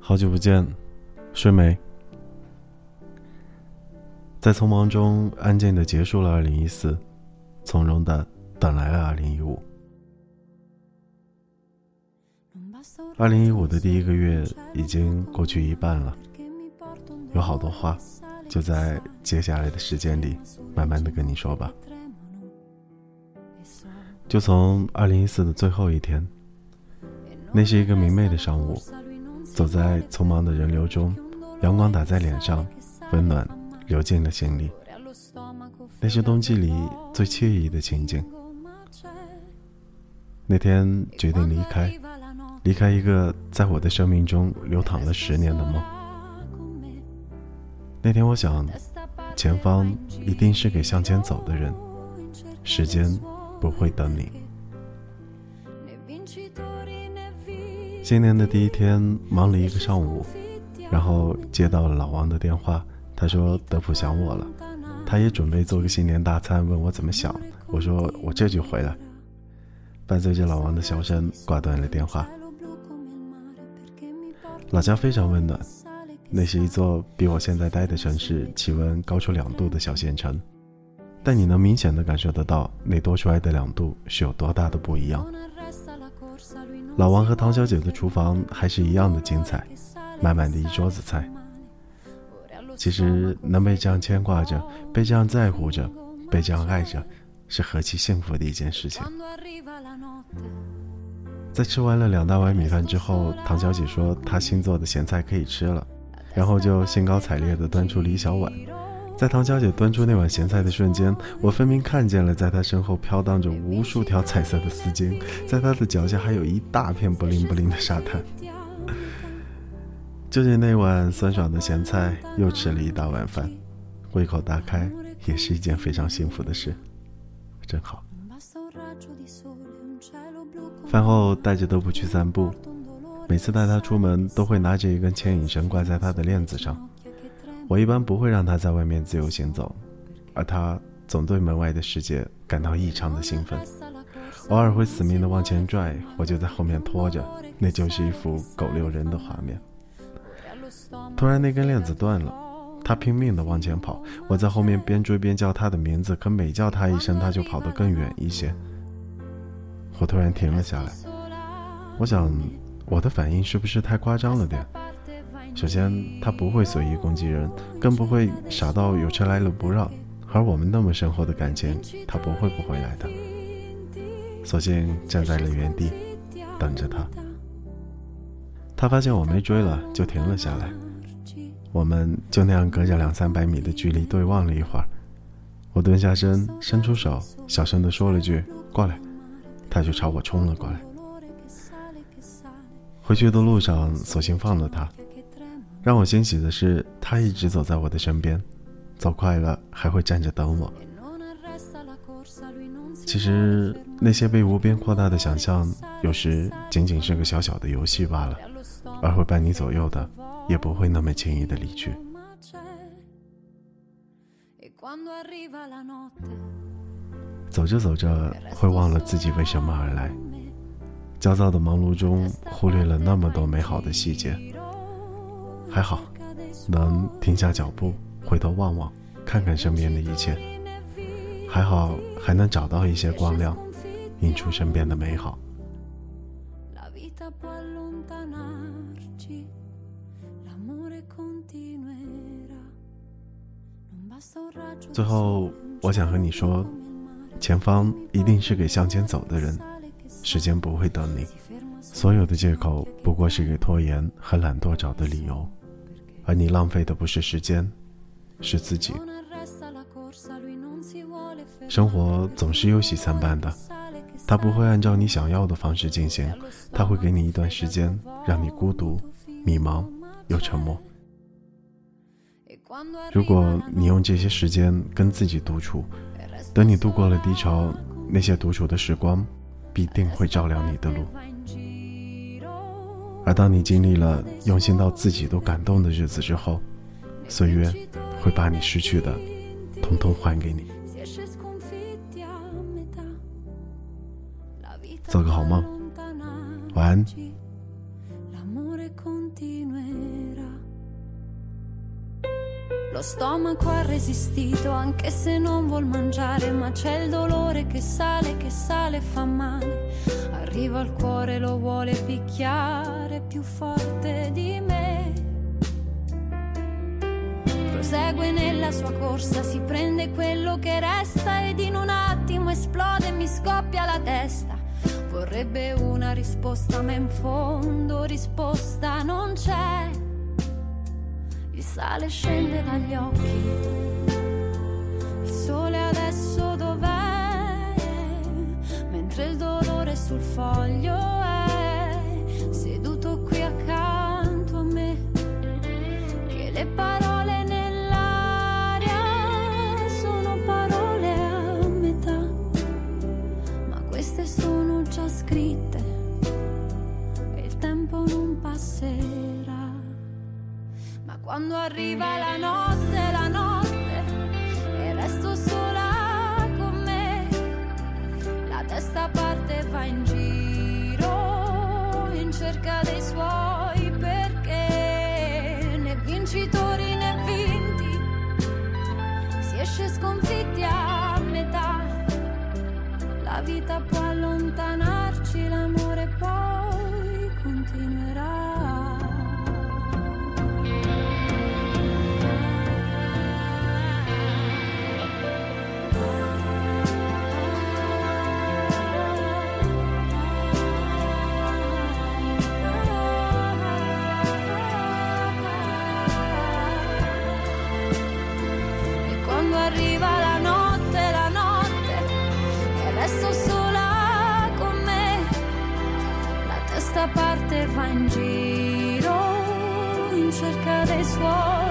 好久不见，睡没？在匆忙中，安静的结束了二零一四，从容的等来了二零一五。二零一五的第一个月已经过去一半了，有好多话，就在接下来的时间里，慢慢的跟你说吧。就从二零一四的最后一天，那是一个明媚的上午。走在匆忙的人流中，阳光打在脸上，温暖流进了心里。那是冬季里最惬意的情景。那天决定离开，离开一个在我的生命中流淌了十年的梦。那天我想，前方一定是给向前走的人，时间不会等你。今年的第一天，忙了一个上午，然后接到了老王的电话。他说德普想我了，他也准备做个新年大餐，问我怎么想。我说我这就回来。伴随着老王的笑声，挂断了电话。老家非常温暖，那是一座比我现在待的城市气温高出两度的小县城，但你能明显的感受得到那多出来的两度是有多大的不一样。老王和唐小姐的厨房还是一样的精彩，满满的一桌子菜。其实能被这样牵挂着，被这样在乎着，被这样爱着，是何其幸福的一件事情。在吃完了两大碗米饭之后，唐小姐说她新做的咸菜可以吃了，然后就兴高采烈地端出了一小碗。在唐小姐端出那碗咸菜的瞬间，我分明看见了，在她身后飘荡着无数条彩色的丝巾，在她的脚下还有一大片不灵不灵的沙滩。就着那碗酸爽的咸菜，又吃了一大碗饭，胃口大开，也是一件非常幸福的事，真好。饭后带着德普去散步，每次带他出门，都会拿着一根牵引绳挂在他的链子上。我一般不会让他在外面自由行走，而他总对门外的世界感到异常的兴奋，偶尔会死命的往前拽，我就在后面拖着，那就是一幅狗遛人的画面。突然那根链子断了，他拼命的往前跑，我在后面边追边叫他的名字，可每叫他一声，他就跑得更远一些。我突然停了下来，我想，我的反应是不是太夸张了点？首先，他不会随意攻击人，更不会傻到有车来了不让。而我们那么深厚的感情，他不会不回来的。索性站在了原地，等着他。他发现我没追了，就停了下来。我们就那样隔着两三百米的距离对望了一会儿。我蹲下身，伸出手，小声地说了句：“过来。”他就朝我冲了过来。回去的路上，索性放了他。让我欣喜的是，他一直走在我的身边，走快了还会站着等我。其实那些被无边扩大的想象，有时仅仅是个小小的游戏罢了，而会伴你左右的，也不会那么轻易的离去。走着走着，会忘了自己为什么而来，焦躁的忙碌中，忽略了那么多美好的细节。还好，能停下脚步，回头望望，看看身边的一切。还好，还能找到一些光亮，映出身边的美好。最后，我想和你说，前方一定是给向前走的人，时间不会等你，所有的借口不过是给拖延和懒惰找的理由。而你浪费的不是时间，是自己。生活总是有喜参半的，它不会按照你想要的方式进行，它会给你一段时间，让你孤独、迷茫又沉默。如果你用这些时间跟自己独处，等你度过了低潮，那些独处的时光必定会照亮你的路。而当你经历了用心到自己都感动的日子之后，岁月会把你失去的，统统还给你。做个好梦，晚安。Lo stomaco ha resistito anche se non vuol mangiare, ma c'è il dolore che sale, che sale fa male. Arriva al cuore, lo vuole picchiare più forte di me. Prosegue nella sua corsa, si prende quello che resta ed in un attimo esplode e mi scoppia la testa. Vorrebbe una risposta, ma in fondo risposta non c'è sale e scende dagli occhi. Il sole adesso dov'è? Mentre il dolore sul foglio è seduto qui accanto a me. Che le parole nell'aria sono parole a metà, ma queste sono già scritte e il tempo non passerà. Quando arriva la notte, la notte, e resto sola con me, la testa parte va in giro in cerca dei suoi perché né vincitori né vinti, si esce sconfitti a metà, la vita può allontanarci, va in giro in cerca dei suoi